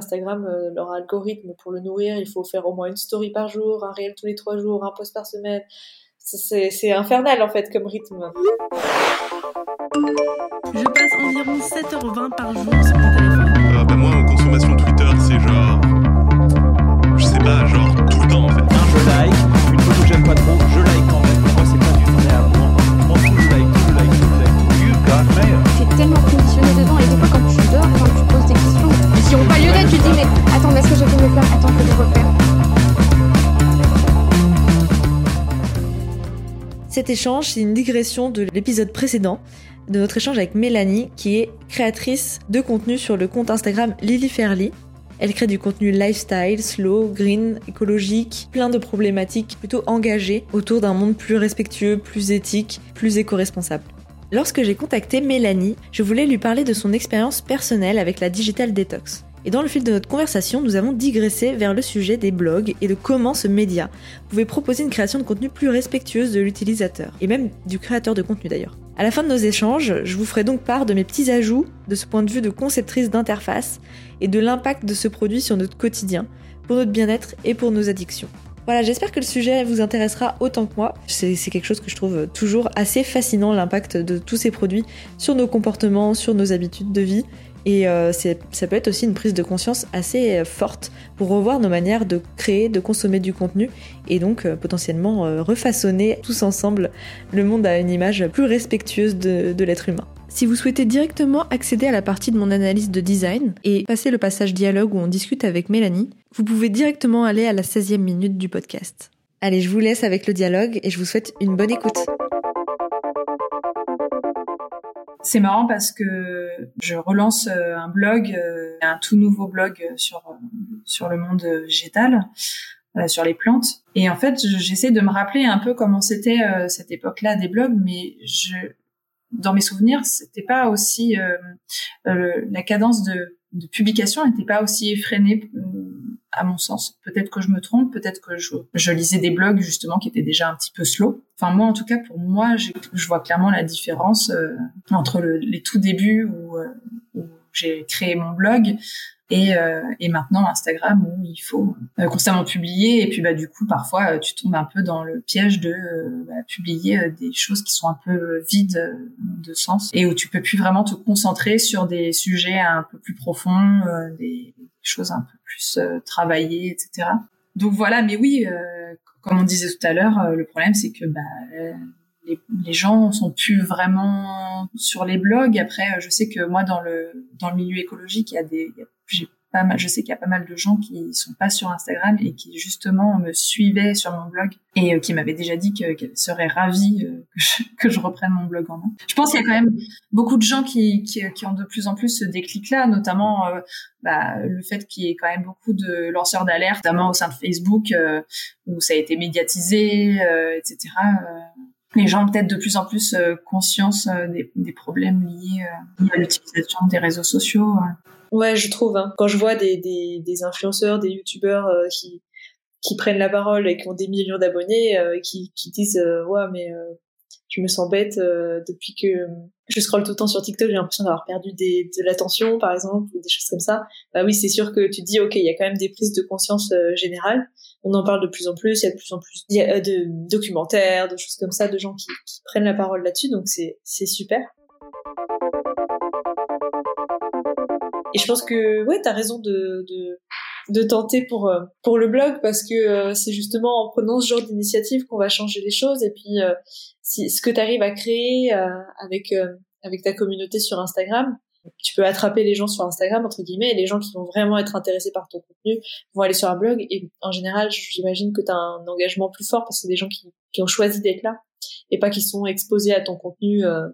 Instagram, euh, leur algorithme, pour le nourrir, il faut faire au moins une story par jour, un réel tous les trois jours, un post par semaine. C'est infernal en fait comme rythme. Je passe environ 7h20 par jour sur mais est-ce que faire que. Cet échange, c'est une digression de l'épisode précédent, de notre échange avec Mélanie, qui est créatrice de contenu sur le compte Instagram Lily Fairly. Elle crée du contenu lifestyle, slow, green, écologique, plein de problématiques plutôt engagées autour d'un monde plus respectueux, plus éthique, plus éco-responsable. Lorsque j'ai contacté Mélanie, je voulais lui parler de son expérience personnelle avec la digital detox. Et dans le fil de notre conversation, nous avons digressé vers le sujet des blogs et de comment ce média pouvait proposer une création de contenu plus respectueuse de l'utilisateur, et même du créateur de contenu d'ailleurs. À la fin de nos échanges, je vous ferai donc part de mes petits ajouts de ce point de vue de conceptrice d'interface et de l'impact de ce produit sur notre quotidien, pour notre bien-être et pour nos addictions. Voilà, j'espère que le sujet vous intéressera autant que moi. C'est quelque chose que je trouve toujours assez fascinant, l'impact de tous ces produits sur nos comportements, sur nos habitudes de vie. Et euh, ça peut être aussi une prise de conscience assez euh, forte pour revoir nos manières de créer, de consommer du contenu et donc euh, potentiellement euh, refaçonner tous ensemble le monde à une image plus respectueuse de, de l'être humain. Si vous souhaitez directement accéder à la partie de mon analyse de design et passer le passage dialogue où on discute avec Mélanie, vous pouvez directement aller à la 16e minute du podcast. Allez, je vous laisse avec le dialogue et je vous souhaite une bonne écoute. C'est marrant parce que je relance euh, un blog, euh, un tout nouveau blog sur euh, sur le monde végétal, sur les plantes. Et en fait, je- j'essaie de me rappeler un peu comment c'était cette époque-là des blogs, mais je dans mes souvenirs, c'était pas aussi euh, la cadence de, de publication n'était pas aussi effrénée à mon sens. Peut-être que je me trompe, peut-être que je, je lisais des blogs justement qui étaient déjà un petit peu slow. Enfin moi, en tout cas, pour moi, je vois clairement la différence euh, entre le- les tout débuts où, euh, où j'ai créé mon blog et, euh, et maintenant Instagram où il faut euh, constamment publier et puis bah du coup parfois euh, tu tombes un peu dans le piège de euh, bah, publier des choses qui sont un peu vides de sens et où tu peux plus vraiment te concentrer sur des sujets un peu plus profonds, des choses un peu plus euh, travaillées, etc. Donc voilà, mais oui, euh, comme on disait tout à l'heure, euh, le problème c'est que bah, les, les gens sont plus vraiment sur les blogs. Après, je sais que moi dans le dans le milieu écologique, il y a des j'ai je sais qu'il y a pas mal de gens qui sont pas sur Instagram et qui justement me suivaient sur mon blog et euh, qui m'avaient déjà dit que- qu'elles seraient ravies euh, que, je, reprenne mon blog en main. Je pense qu'il y a quand même beaucoup de gens qui, ont de plus en plus ce déclic-là, notamment euh, bah, le fait qu'il y ait quand même beaucoup de lanceurs d'alerte, notamment au sein de Facebook, où ça a été médiatisé, etc. Les gens ont peut-être de plus en plus conscience des, problèmes liés à l'utilisation des réseaux sociaux. Ouais, je trouve. Hein. Quand je vois des, des, des influenceurs, des youtubeurs euh, qui, qui prennent la parole et qui ont des millions d'abonnés, euh, qui, qui disent euh, ouais mais euh, je me sens bête euh, depuis que je scrolle tout le temps sur TikTok, j'ai l'impression d'avoir perdu des, de l'attention par exemple ou des choses comme ça. Bah oui, c'est sûr que tu te dis ok, il y a quand même des prises de conscience euh, générales. On en parle de plus en plus, il y a de plus en plus de documentaires, de choses comme ça, de gens qui, qui prennent la parole là-dessus, donc c'est super. Et je pense que ouais, t'as raison de, de de tenter pour euh, pour le blog parce que euh, c'est justement en prenant ce genre d'initiative qu'on va changer les choses. Et puis euh, si ce que tu arrives à créer euh, avec euh, avec ta communauté sur Instagram tu peux attraper les gens sur Instagram entre guillemets et les gens qui vont vraiment être intéressés par ton contenu vont aller sur un blog. Et en général j'imagine que tu as un engagement plus fort parce que c'est des gens qui qui ont choisi d'être là et pas qui sont exposés à ton contenu euh,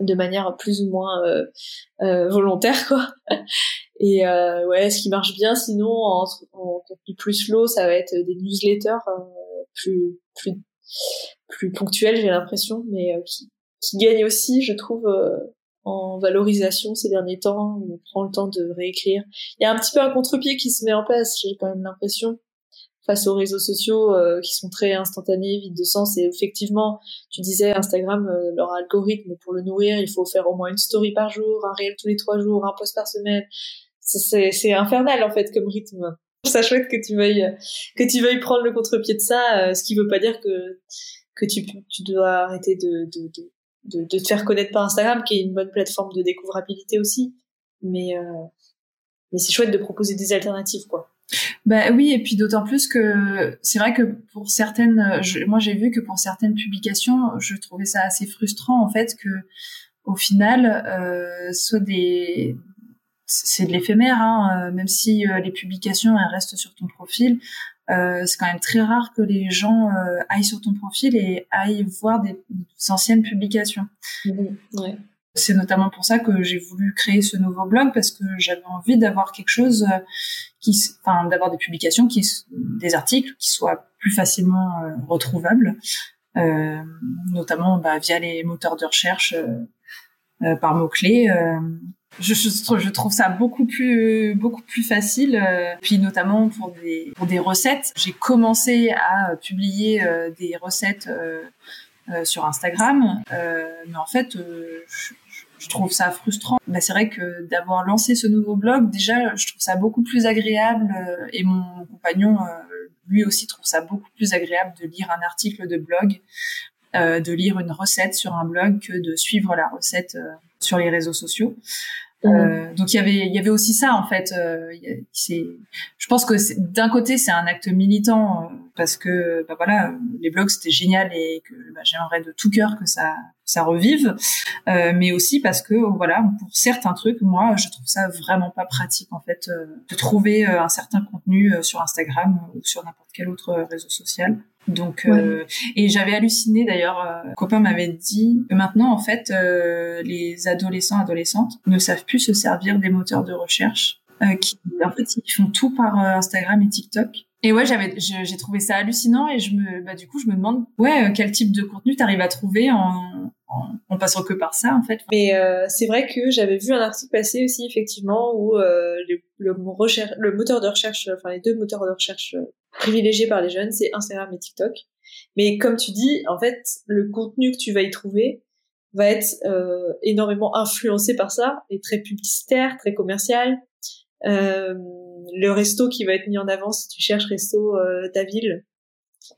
de manière plus ou moins euh, euh, volontaire quoi et euh, ouais, ce qui marche bien, sinon en, en contenu plus slow, ça va être des newsletters euh, plus plus plus ponctuels, j'ai l'impression, mais euh, qui qui gagnent aussi, je trouve, euh, en valorisation ces derniers temps. On prend le temps de réécrire. Il y a un petit peu un contre-pied qui se met en place, j'ai quand même l'impression face aux réseaux sociaux euh, qui sont très instantanés, vides de sens. Et effectivement, tu disais Instagram, euh, leur algorithme pour le nourrir, il faut faire au moins une story par jour, un réel tous les trois jours, un post par semaine c'est infernal en fait comme rythme. Ça chouette que tu veuilles que tu veuilles prendre le contre-pied de ça, euh, ce qui veut pas dire que que tu tu dois arrêter de de, de de de te faire connaître par Instagram, qui est une bonne plateforme de découvrabilité aussi. Mais euh, mais c'est chouette de proposer des alternatives quoi. Bah oui, et puis d'autant plus que c'est vrai que pour certaines, je- moi j'ai vu que pour certaines publications, je trouvais ça assez frustrant en fait que au final, euh, soit des c'est de l'éphémère, hein, euh, même si euh, les publications elles restent sur ton profil, euh, c'est quand même très rare que les gens aillent sur ton profil et aillent voir des, des anciennes publications. Ouais. C'est notamment pour ça que j'ai voulu créer ce nouveau blog parce que j'avais envie d'avoir quelque chose d'avoir des publications qui, des articles qui soient plus facilement euh, retrouvables, euh, notamment bah, via les moteurs de recherche euh, par mots clés. je, je, je trouve ça beaucoup plus beaucoup plus facile. puis notamment pour des pour des recettes, j'ai commencé à publier des recettes. sur Instagram, mais en fait, je, je trouve ça frustrant. Bah, c'est vrai que d'avoir lancé ce nouveau blog, déjà, je trouve ça beaucoup plus agréable, euh, et mon compagnon, euh, lui aussi, trouve ça beaucoup plus agréable de lire un article de blog, euh, de lire une recette sur un blog que de suivre la recette euh, sur les réseaux sociaux. Euh, donc il y avait il y avait aussi ça en fait euh, c'est je pense que d'un côté c'est un acte militant euh, parce que bah voilà les blogs c'était génial et que bah, j'aimerais de tout cœur que ça ça revive. Euh, mais aussi parce que voilà pour certains trucs moi je trouve ça vraiment pas pratique en fait euh, de trouver un certain contenu sur Instagram ou sur n'importe quel autre réseau social donc euh, et j'avais halluciné d'ailleurs euh, un copain m'avait dit que maintenant en fait euh, les adolescents adolescentes ne savent plus se servir des moteurs de recherche euh, qui en fait ils font tout par euh, Instagram et TikTok et ouais j'avais j'ai trouvé ça hallucinant et je me bah du coup je me demande ouais euh, quel type de contenu t'arrives à trouver en, en passant que par ça en fait Mais euh, c'est vrai que j'avais vu un article passer aussi effectivement où euh, le, le moteur de recherche, enfin les deux moteurs de recherche euh, privilégiés par les jeunes, c'est Instagram et TikTok. Mais comme tu dis, en fait, le contenu que tu vas y trouver va être euh, énormément influencé par ça et très publicitaire, très commercial. Euh, le resto qui va être mis en avant si tu cherches resto euh, ta ville,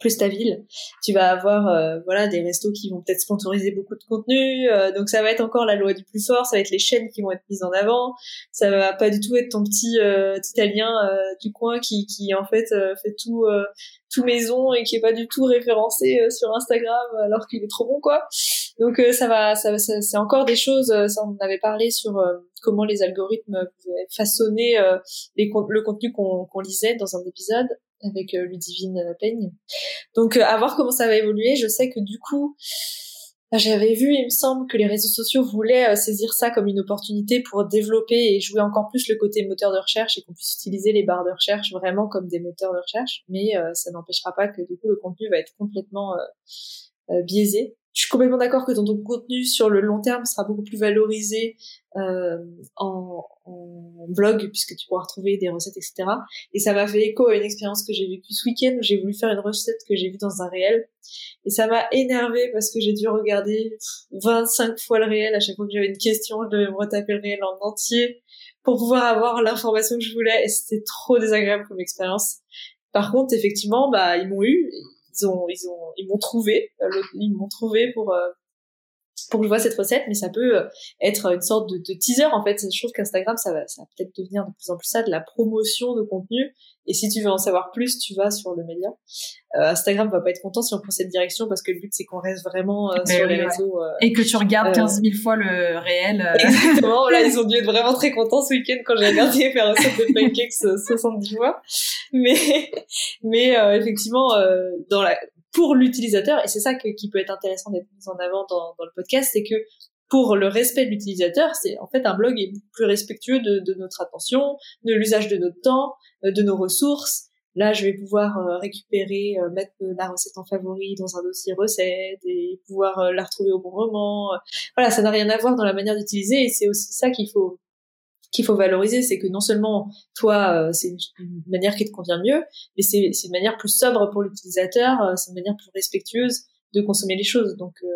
plus ta ville, tu vas avoir euh, voilà des restos qui vont peut-être sponsoriser beaucoup de contenu euh, donc ça va être encore la loi du plus fort ça va être les chaînes qui vont être mises en avant ça va pas du tout être ton petit euh, italien euh, du coin qui qui en fait euh, fait tout euh, tout maison et qui est pas du tout référencé sur Instagram alors qu'il est trop bon quoi donc euh, ça va ça, ça- c'est encore des choses euh, ça on avait parlé sur euh, comment les algorithmes pouvaient façonner les le contenu qu'on qu'on lisait dans un épisode avec Ludivine Peigne donc à voir comment ça va évoluer. Je sais que du coup, j'avais vu, il me semble, que les réseaux sociaux voulaient saisir ça comme une opportunité pour développer et jouer encore plus le côté moteur de recherche et qu'on puisse utiliser les barres de recherche vraiment comme des moteurs de recherche. Mais euh, ça n'empêchera pas que du coup le contenu va être complètement euh, biaisé. Je suis complètement d'accord que ton, contenu sur le long terme sera beaucoup plus valorisé euh, en, en blog puisque tu pourras retrouver des recettes, etc. Et ça m'a fait écho à une expérience que j'ai vécue ce week-end où j'ai voulu faire une recette que j'ai vue dans un réel. Et ça m'a énervé parce que j'ai dû regarder 25 fois le réel. À chaque fois que j'avais une question, je devais me retaper le réel en entier pour pouvoir avoir l'information que je voulais. Et c'était trop désagréable comme expérience. Par contre, effectivement, bah, ils m'ont eu. Ils ont, ils ont, ils m'ont trouvé. euh, Ils m'ont trouvé pour, euh, pour que je vois cette recette, mais ça peut euh, être une sorte de, de teaser en fait. Je trouve qu'Instagram, ça va, ça va peut-être devenir de plus en plus ça, de la promotion de contenu. Et si tu veux en savoir plus, tu vas sur le média. Euh, Instagram va pas être content si on prend cette direction parce que le but c'est qu'on reste vraiment euh, sur oui, les réseaux. euh, et que tu regardes Euh, 15 000 fois le réel Exactement. Là, ils ont dû être vraiment très contents ce week-end quand j'ai regardé faire recette de pancakes euh, 70 fois. Mais, mais euh, effectivement, euh, dans la, pour l'utilisateur, et c'est ça qui peut être intéressant d'être mis en avant dans, le podcast, c'est que pour le respect de l'utilisateur, c'est en fait un blog est plus respectueux de, de notre attention, de l'usage de notre temps, euh, de nos ressources. Là, je vais pouvoir euh, récupérer, euh, mettre la recette en favori dans un dossier recette et pouvoir la retrouver au bon moment. Voilà, ça n'a rien à voir dans la manière d'utiliser et c'est aussi ça qu'il faut qu'il faut valoriser, c'est que non seulement toi, euh, c'est une, manière qui te convient mieux, mais c'est une manière plus sobre pour l'utilisateur, euh, c'est une manière plus respectueuse de consommer les choses. Donc, euh,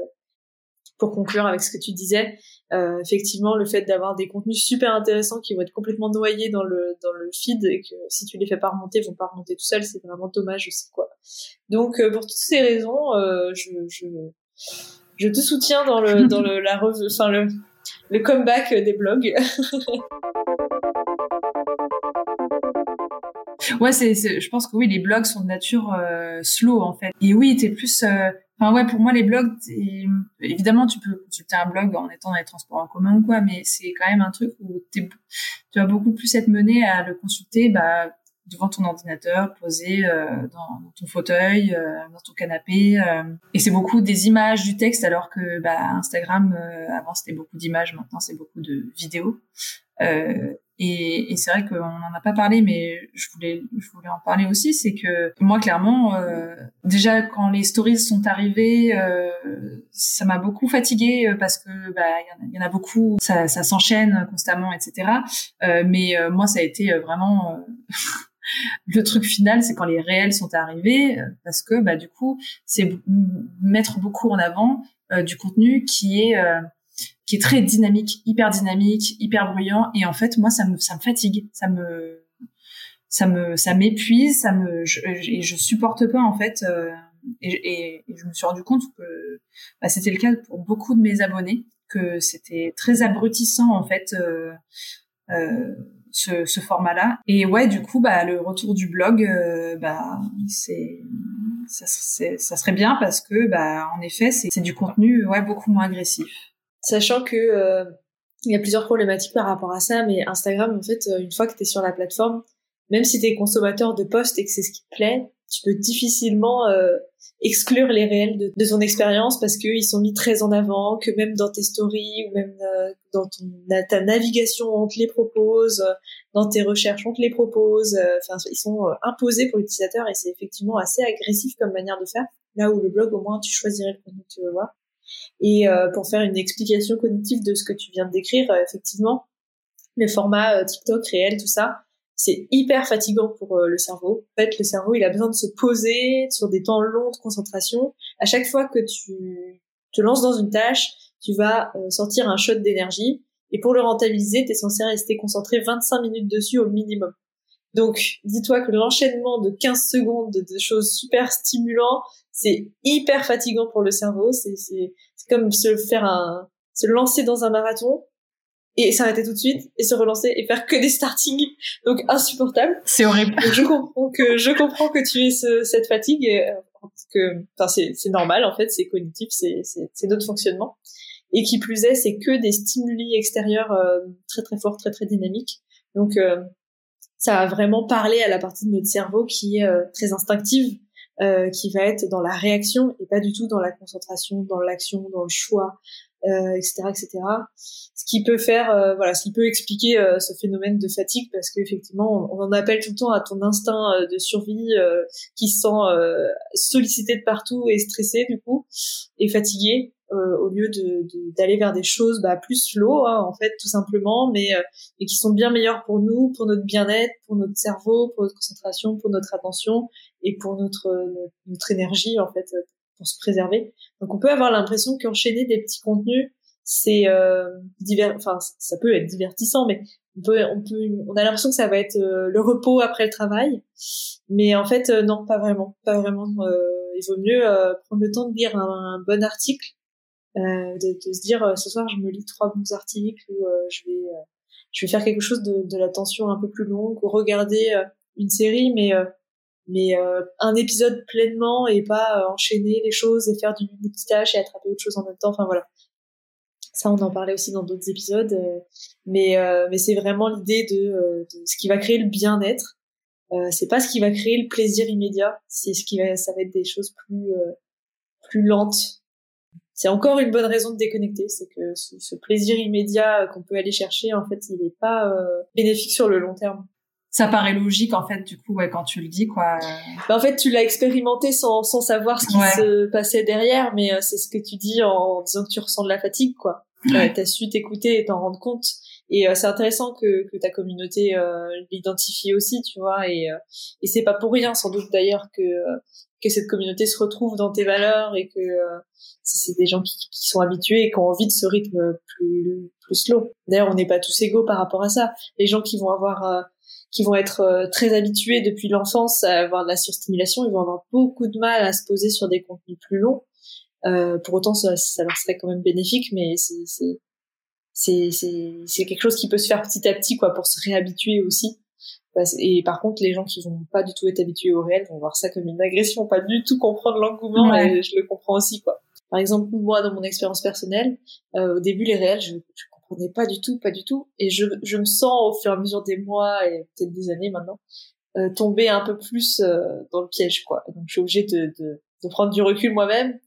pour conclure avec ce que tu disais, Euh, effectivement, le fait d'avoir des contenus super intéressants qui vont être complètement noyés dans le dans le feed et que si tu les fais pas remonter, ils vont pas remonter tout seuls, c'est vraiment dommage aussi quoi. Donc euh, pour toutes ces raisons, je, je je te soutiens dans le dans le la revue, enfin le le comeback des blogs. Ouais, c'est, je pense que oui, les blogs sont de nature euh, slow en fait. Et oui, t'es plus. euh, Enfin ouais, pour moi les blogs, évidemment tu peux consulter un blog en étant dans les transports en commun ou quoi, mais c'est quand même un truc où t'es, tu vas beaucoup plus être mené à le consulter bah, devant ton ordinateur, posé euh, dans, ton fauteuil, euh, dans ton canapé. euh. et c'est beaucoup des images, du texte, alors que bah, Instagram avant c'était beaucoup d'images, maintenant c'est beaucoup de vidéos. Euh, et, et c'est vrai qu'on n'en a pas parlé, mais je voulais, je voulais en parler aussi. C'est que moi, clairement, euh, déjà quand les stories sont arrivées, euh, ça m'a beaucoup fatiguée parce que bah il y en a- beaucoup, ça, ça s'enchaîne constamment, etc. Mais moi, ça a été vraiment le truc final, c'est quand les réels sont arrivés, euh, parce que bah du coup, c'est mettre beaucoup en avant euh, du contenu qui est euh, qui est très dynamique, hyper dynamique, hyper bruyant. Et en fait, moi, ça me, ça me fatigue, ça me, ça me, ça m'épuise, ça me, je, et je supporte pas en fait. euh, et je me suis rendu compte que bah, c'était le cas pour beaucoup de mes abonnés, que c'était très abrutissant en fait. euh, euh, ce, format-là. Et ouais du coup bah le retour du blog euh, bah c'est ça, serait bien parce que bah en effet c'est du contenu ouais beaucoup moins agressif. Sachant que euh, il y a plusieurs problématiques par rapport à ça, mais Instagram, en fait, euh, une fois que tu es sur la plateforme, même si tu es consommateur de posts et que c'est ce qui te plaît, tu peux difficilement exclure les réels de, ton expérience parce qu'ils sont mis très en avant, que même dans tes stories ou même euh, dans ta navigation, on te les propose, euh, dans tes recherches, on te les propose. euh, Enfin, ils sont imposés pour l'utilisateur et c'est effectivement assez agressif comme manière de faire. Là où le blog, au moins, tu choisirais le contenu que tu veux voir. Et pour faire une explication cognitive de ce que tu viens de décrire, effectivement, le format euh, TikTok réel, tout ça, c'est hyper fatigant pour euh, le cerveau. En fait, le cerveau, il a besoin de se poser sur des temps longs de concentration. À chaque fois que tu te lances dans une tâche, tu vas euh, sortir un shot d'énergie. Et pour le rentabiliser, tu es censé rester concentré 25 minutes dessus au minimum. Donc, dis-toi que l'enchaînement de 15 secondes de, choses super stimulantes, c'est hyper fatigant pour le cerveau. C'est comme se faire un, se lancer dans un marathon et s'arrêter tout de suite et se relancer et faire que des startings. Donc, insupportable. c'est horrible Donc, je comprends que, je comprends que tu aies ce- cette fatigue euh, parce que, enfin, c'est, c'est normal, en fait, c'est cognitif, c'est, c'est, c'est notre fonctionnement. Et qui plus est, c'est que des stimuli extérieurs euh, très très forts, très très dynamiques. Donc, euh, ça va vraiment parler à la partie de notre cerveau qui est euh, très instinctive, euh, qui va être dans la réaction et pas du tout dans la concentration, dans l'action, dans le choix, euh, etc., etc. Ce qui peut faire, euh, voilà, ce qui peut expliquer euh, ce phénomène de fatigue parce qu'effectivement, on, on en appelle tout le temps à ton instinct euh, de survie euh, qui se sent sollicité de partout et stressé du coup et fatigué euh, au lieu de de- d'aller vers des choses bah, plus slow hein, en fait tout simplement, mais euh, et qui sont bien meilleures pour nous, pour notre bien-être, pour notre cerveau, pour notre concentration, pour notre attention et pour notre notre, notre énergie en fait euh, pour se préserver. Donc on peut avoir l'impression qu'enchaîner des petits contenus c'est euh, divers enfin ça peut être divertissant mais on peut on peut on a l'impression que ça va être euh, le repos après le travail mais en fait euh, non pas vraiment pas vraiment euh, il vaut mieux euh, prendre le temps de lire un, un bon article euh, de, de se dire euh, ce soir je me lis trois bons articles ou euh, je vais euh, je vais faire quelque chose de, de l'attention un peu plus longue ou regarder euh, une série mais euh, mais euh, un épisode pleinement et pas euh, enchaîner les choses et faire du multitâche et attraper autre chose en même temps. Enfin voilà. Ça on en parlait aussi dans d'autres épisodes euh, mais euh, mais c'est vraiment l'idée de, euh, de ce qui va créer le bien-être. Euh, c'est pas ce qui va créer le plaisir immédiat c'est ce qui va ça va être des choses plus euh, plus lentes c'est encore une bonne raison de déconnecter c'est que ce, ce plaisir immédiat qu'on peut aller chercher en fait il n'est pas euh, bénéfique sur le long terme ça paraît logique en fait du coup ouais quand tu le dis quoi Bah, en fait, tu l'as expérimenté sans, sans savoir ce qui Ouais. se passait derrière, mais euh, c'est ce que tu dis en disant que tu ressens de la fatigue, quoi. Euh, T'as su t'écouter et t'en rendre compte. Et euh, c'est intéressant que, que ta communauté euh, l'identifie aussi, tu vois. Et, euh, et c'est pas pour rien, sans doute d'ailleurs, que que cette communauté se retrouve dans tes valeurs et que c'est des gens qui, qui, sont habitués et qui ont envie de ce rythme plus plus slow. D'ailleurs, on n'est pas tous égaux par rapport à ça. Les gens qui vont avoir qui vont être très habitués depuis l'enfance à avoir de la surstimulation, ils vont avoir beaucoup de mal à se poser sur des contenus plus longs. Euh, pour autant, ça, ça, leur serait quand même bénéfique, mais c'est c'est c'est quelque chose qui peut se faire petit à petit, quoi, pour se réhabituer aussi. Et par contre, les gens qui vont pas du tout être habitués au réel vont voir ça comme une agression, pas du tout comprendre l'engouement, et je le comprends aussi, quoi. Par exemple, moi, dans mon expérience personnelle, euh, au début, les réels, je, je comprenais pas du tout, pas du tout, et je, je me sens au fur et à mesure des mois et peut-être des années maintenant, euh, tomber un peu plus euh, dans le piège, quoi. Donc, je suis obligée de, de, de prendre du recul moi-même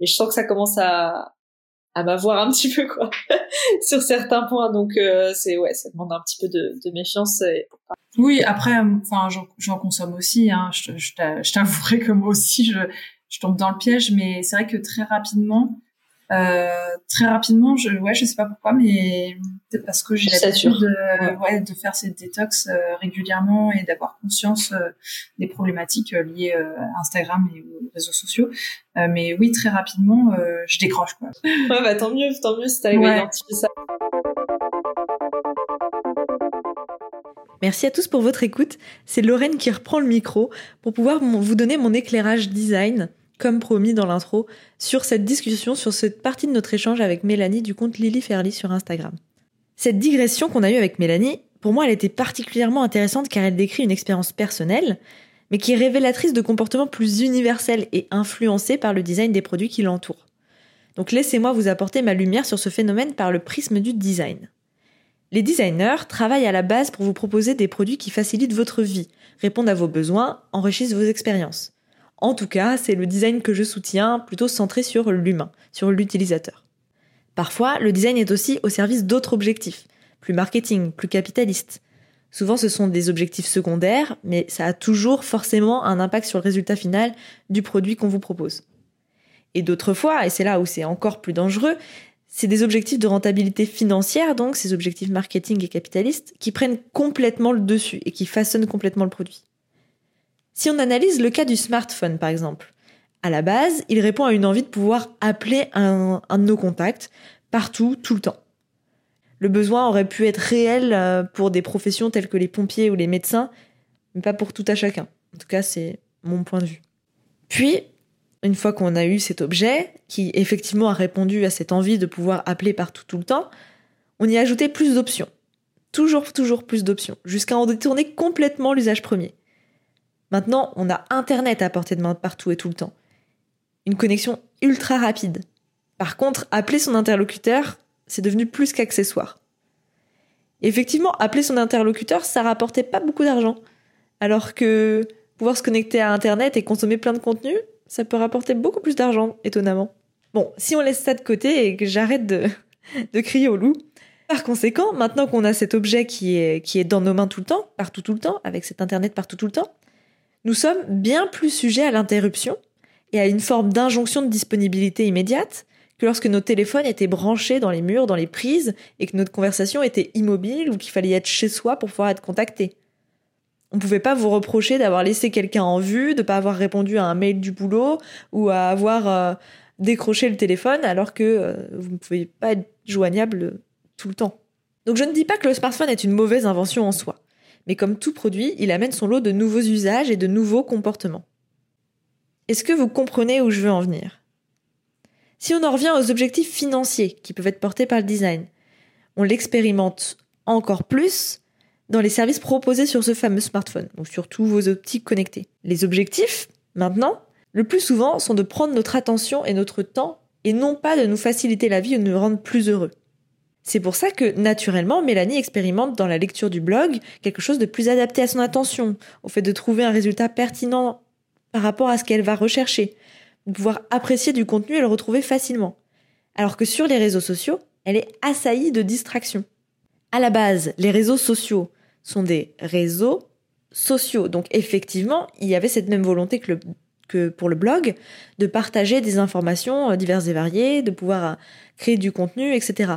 mais je sens que ça commence à à m'avoir un petit peu quoi sur certains points. Donc euh, c'est ouais ça demande un petit peu de, méfiance oui après enfin j'en consomme aussi hein. Je, je t'avouerai que moi aussi je je tombe dans le piège. Mais c'est vrai que très rapidement euh, très rapidement, je, ouais, je sais pas pourquoi, mais peut-être parce que j'ai l'habitude de, ouais. de faire ces détox euh, régulièrement et d'avoir conscience euh, des problématiques euh, liées à Instagram et aux réseaux sociaux. mais oui, très rapidement, je décroche quoi. Ouais, bah tant mieux, tant mieux si t'arrives ouais. à identifier ça. Merci à tous pour votre écoute. C'est Lorraine qui reprend le micro pour pouvoir vous donner mon éclairage design comme promis dans l'intro, sur cette discussion, sur cette partie de notre échange avec Mélanie du compte Lily Fairly sur Instagram. Cette digression qu'on a eue avec Mélanie, pour moi, elle était particulièrement intéressante car elle décrit une expérience personnelle, mais qui est révélatrice de comportements plus universels et influencés par le design des produits qui l'entourent. Donc laissez-moi vous apporter ma lumière sur ce phénomène par le prisme du design. Les designers travaillent à la base pour vous proposer des produits qui facilitent votre vie, répondent à vos besoins, enrichissent vos expériences. En tout cas, c'est le design que je soutiens, plutôt centré sur l'humain, sur l'utilisateur. Parfois, le design est aussi au service d'autres objectifs, plus marketing, plus capitalistes. Souvent, ce sont des objectifs secondaires, mais ça a toujours forcément un impact sur le résultat final du produit qu'on vous propose. Et d'autres fois, et c'est là où c'est encore plus dangereux, c'est des objectifs de rentabilité financière, donc ces objectifs marketing et capitalistes, qui prennent complètement le dessus et qui façonnent complètement le produit. Si on analyse le cas du smartphone, par exemple, à la base, il répond à une envie de pouvoir appeler un, de nos contacts partout, tout le temps. Le besoin aurait pu être réel euh, pour des professions telles que les pompiers ou les médecins, mais pas pour tout à chacun. En tout cas, c'est mon point de vue. Puis, une fois qu'on a eu cet objet, qui effectivement a répondu à cette envie de pouvoir appeler partout tout le temps, on y a ajouté plus d'options. Toujours, toujours plus d'options, jusqu'à en détourner complètement l'usage premier. Maintenant, on a Internet à portée de main partout et tout le temps. Une connexion ultra rapide. Par contre, appeler son interlocuteur, c'est devenu plus qu'accessoire. Effectivement, appeler son interlocuteur, ça rapportait pas beaucoup d'argent. Alors que pouvoir se connecter à Internet et consommer plein de contenu, ça peut rapporter beaucoup plus d'argent, étonnamment. Bon, si on laisse ça de côté et que j'arrête de, de crier au loup, par conséquent, maintenant qu'on a cet objet qui est, qui est dans nos mains tout le temps, partout tout le temps, avec cet Internet partout tout le temps, nous sommes bien plus sujets à l'interruption et à une forme d'injonction de disponibilité immédiate que lorsque nos téléphones étaient branchés dans les murs, dans les prises, et que notre conversation était immobile ou qu'il fallait être chez soi pour pouvoir être contacté. On ne pouvait pas vous reprocher d'avoir laissé quelqu'un en vue, de ne pas avoir répondu à un mail du boulot ou à avoir euh, décroché le téléphone alors que euh, vous ne pouvez pas être joignable tout le temps. Donc je ne dis pas que le smartphone est une mauvaise invention en soi mais comme tout produit, il amène son lot de nouveaux usages et de nouveaux comportements. Est-ce que vous comprenez où je veux en venir? Si on en revient aux objectifs financiers qui peuvent être portés par le design, on l'expérimente encore plus dans les services proposés sur ce fameux smartphone, ou sur tous vos optiques connectées. Les objectifs, maintenant, le plus souvent, sont de prendre notre attention et notre temps, et non pas de nous faciliter la vie ou de nous rendre plus heureux. C'est pour ça que, naturellement, Mélanie expérimente dans la lecture du blog quelque chose de plus adapté à son attention, au fait de trouver un résultat pertinent par rapport à ce qu'elle va rechercher, de pouvoir apprécier du contenu et le retrouver facilement. Alors que sur les réseaux sociaux, elle est assaillie de distractions. À la base, les réseaux sociaux sont des réseaux sociaux. Donc effectivement, il y avait cette même volonté que, que pour le blog, de partager des informations diverses et variées, de pouvoir créer du contenu, etc.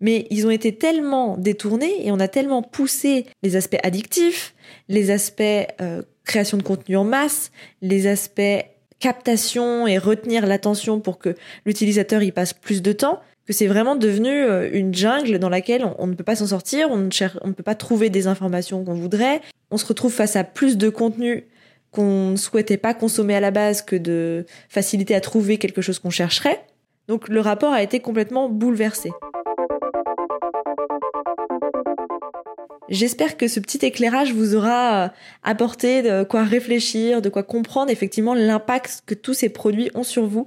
Mais ils ont été tellement détournés et on a tellement poussé les aspects addictifs, les aspects euh, création de contenu en masse, les aspects captation et retenir l'attention pour que l'utilisateur y passe plus de temps, que c'est vraiment devenu euh, une jungle dans laquelle on, ne peut pas s'en sortir, on ne, cher- on ne peut pas trouver des informations qu'on voudrait, on se retrouve face à plus de contenu qu'on ne souhaitait pas consommer à la base que de faciliter à trouver quelque chose qu'on chercherait. Donc le rapport a été complètement bouleversé. J'espère que ce petit éclairage vous aura euh, apporté de quoi réfléchir, de quoi comprendre effectivement l'impact que tous ces produits ont sur vous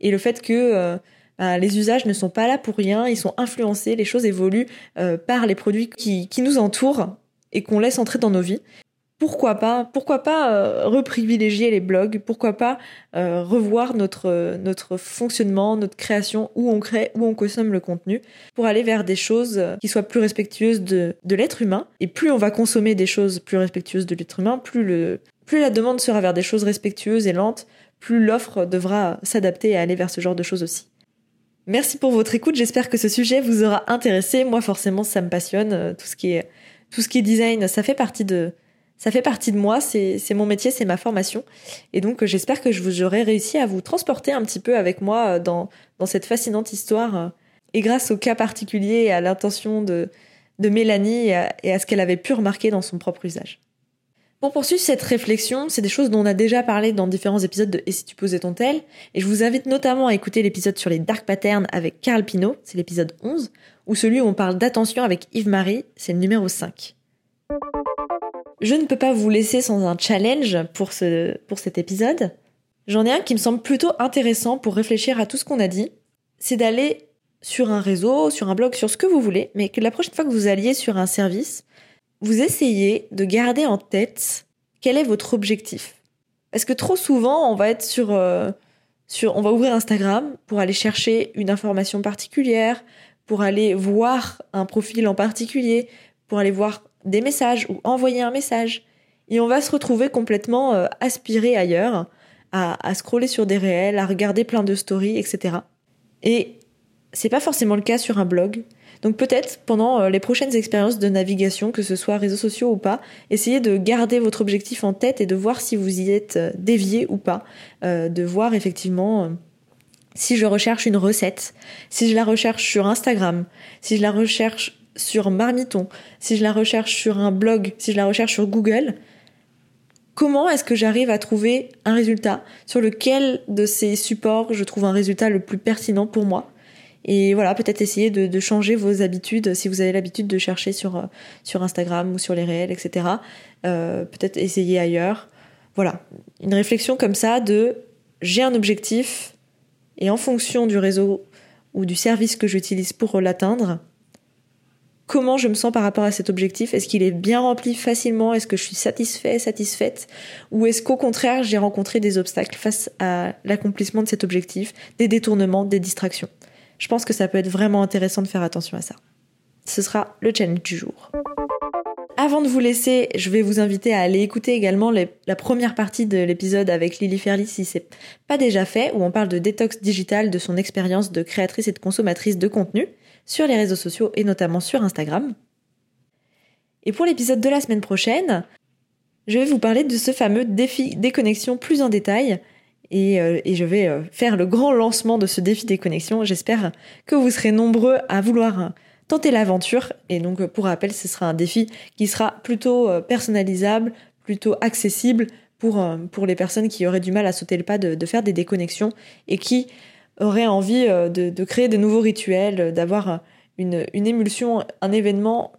et le fait que euh, bah, les usages ne sont pas là pour rien, ils sont influencés, les choses évoluent euh, par les produits qui nous entourent et qu'on laisse entrer dans nos vies. Pourquoi pas Pourquoi pas euh, reprivilégier les blogs Pourquoi pas euh, revoir notre fonctionnement, notre création, où on crée, où on consomme le contenu, pour aller vers des choses qui soient plus respectueuses de, l'être humain. Et plus on va consommer des choses plus respectueuses de l'être humain, plus le plus la demande sera vers des choses respectueuses et lentes, plus l'offre devra s'adapter et aller vers ce genre de choses aussi. Merci pour votre écoute. J'espère que ce sujet vous aura intéressé. Moi, forcément, ça me passionne. Euh, tout ce qui est design, ça fait partie de ça fait partie de moi, c'est mon métier, c'est ma formation. Et donc euh, j'espère que je vous j'aurai réussi à vous transporter un petit peu avec moi euh, dans, cette fascinante histoire. euh, Et grâce au cas particulier et à l'intention de, Mélanie et à, ce qu'elle avait pu remarquer dans son propre usage. Pour poursuivre cette réflexion, c'est des choses dont on a déjà parlé dans différents épisodes de Et si tu posais ton tel Et je vous invite notamment à écouter l'épisode sur les dark patterns avec Carl Pinault, c'est l'épisode 11, ou celui où on parle d'attention avec Yves-Marie, c'est le numéro 5. Je ne peux pas vous laisser sans un challenge pour, ce, pour cet épisode. J'en ai un qui me semble plutôt intéressant pour réfléchir à tout ce qu'on a dit. C'est d'aller sur un réseau, sur un blog, sur ce que vous voulez, mais que la prochaine fois que vous alliez sur un service, vous essayez de garder en tête quel est votre objectif. Parce que trop souvent, on va être sur, euh, sur, on va ouvrir Instagram pour aller chercher une information particulière, pour aller voir un profil en particulier, pour aller voir des messages ou envoyer un message. Et on va se retrouver complètement euh, aspiré ailleurs, à, scroller sur des réels, à regarder plein de stories, etc. Et c'est pas forcément le cas sur un blog. Donc peut-être pendant euh, les prochaines expériences de navigation, que ce soit réseaux sociaux ou pas, essayez de garder votre objectif en tête et de voir si vous y êtes euh, dévié ou pas, de voir effectivement si je recherche une recette, si je la recherche sur Instagram, si je la recherche sur Marmiton, si je la recherche sur un blog, si je la recherche sur Google, comment est-ce que j'arrive à trouver un résultat sur lequel de ces supports je trouve un résultat le plus pertinent pour moi? Et voilà, peut-être essayer de, changer vos habitudes si vous avez l'habitude de chercher sur, euh, sur Instagram ou sur les réels, etc. Euh, peut-être essayer ailleurs. Voilà, une réflexion comme ça de j'ai un objectif et en fonction du réseau ou du service que j'utilise pour l'atteindre, comment je me sens par rapport à cet objectif? Est-ce qu'il est bien rempli facilement? Est-ce que je suis satisfait, satisfaite? Ou est-ce qu'au contraire, j'ai rencontré des obstacles face à l'accomplissement de cet objectif, des détournements, des distractions? Je pense que ça peut être vraiment intéressant de faire attention à ça. Ce sera le challenge du jour. Avant de vous laisser, je vais vous inviter à aller écouter également la première partie de l'épisode avec Lily Ferly si c'est pas déjà fait, où on parle de détox digital, de son expérience de créatrice et de consommatrice de contenu sur les réseaux sociaux et notamment sur Instagram. Et pour l'épisode de la semaine prochaine, je vais vous parler de ce fameux défi déconnexion plus en détail. Et, euh, je vais euh, faire le grand lancement de ce défi déconnexion. J'espère que vous serez nombreux à vouloir tenter l'aventure. Et donc, euh, pour rappel, ce sera un défi qui sera plutôt personnalisable, plutôt accessible pour, les personnes qui auraient du mal à sauter le pas de faire des déconnexions et qui auraient envie euh, de, de créer de nouveaux rituels, euh, d'avoir une, une émulsion, un événement,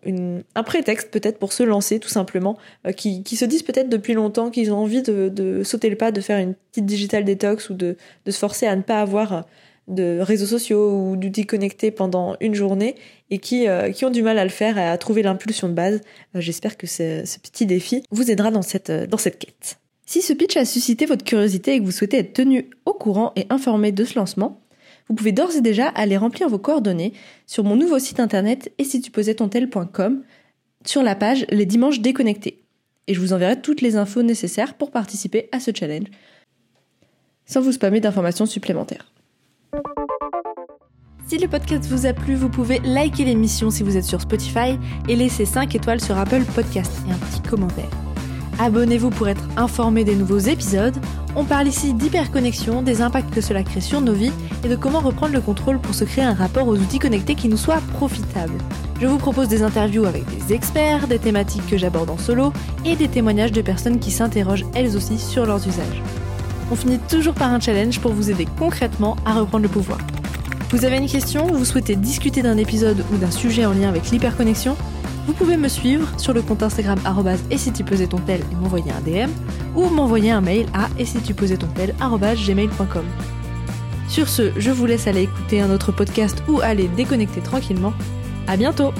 un prétexte peut-être pour se lancer tout simplement, euh, qui, qui se disent peut-être depuis longtemps qu'ils ont envie de, de sauter le pas, de faire une petite digital détox ou de, de se forcer à ne pas avoir de réseaux sociaux ou d'outils connectés pendant une journée et qui, qui ont du mal à le faire et à trouver l'impulsion de base. J'espère que ce, ce petit défi vous aidera dans cette, dans cette quête. Si ce pitch a suscité votre curiosité et que vous souhaitez être tenu au courant et informé de ce lancement, vous pouvez d'ores et déjà aller remplir vos coordonnées sur mon nouveau site internet et si tu posais ton sur la page Les dimanches déconnectés. Et je vous enverrai toutes les infos nécessaires pour participer à ce challenge sans vous spammer d'informations supplémentaires. Si le podcast vous a plu, vous pouvez liker l'émission si vous êtes sur Spotify et laisser 5 étoiles sur Apple Podcast et un petit commentaire. Abonnez-vous pour être informé des nouveaux épisodes. On parle ici d'hyperconnexion, des impacts que cela crée sur nos vies et de comment reprendre le contrôle pour se créer un rapport aux outils connectés qui nous soit profitable. Je vous propose des interviews avec des experts, des thématiques que j'aborde en solo et des témoignages de personnes qui s'interrogent elles aussi sur leurs usages. On finit toujours par un challenge pour vous aider concrètement à reprendre le pouvoir. Vous avez une question, vous souhaitez discuter d'un épisode ou d'un sujet en lien avec l'hyperconnexion? Vous pouvez me suivre sur le compte Instagram et si tu ton et m'envoyer un DM ou m'envoyer un mail à et si tu ton. Sur ce, je vous laisse aller écouter un autre podcast ou aller déconnecter tranquillement. À bientôt!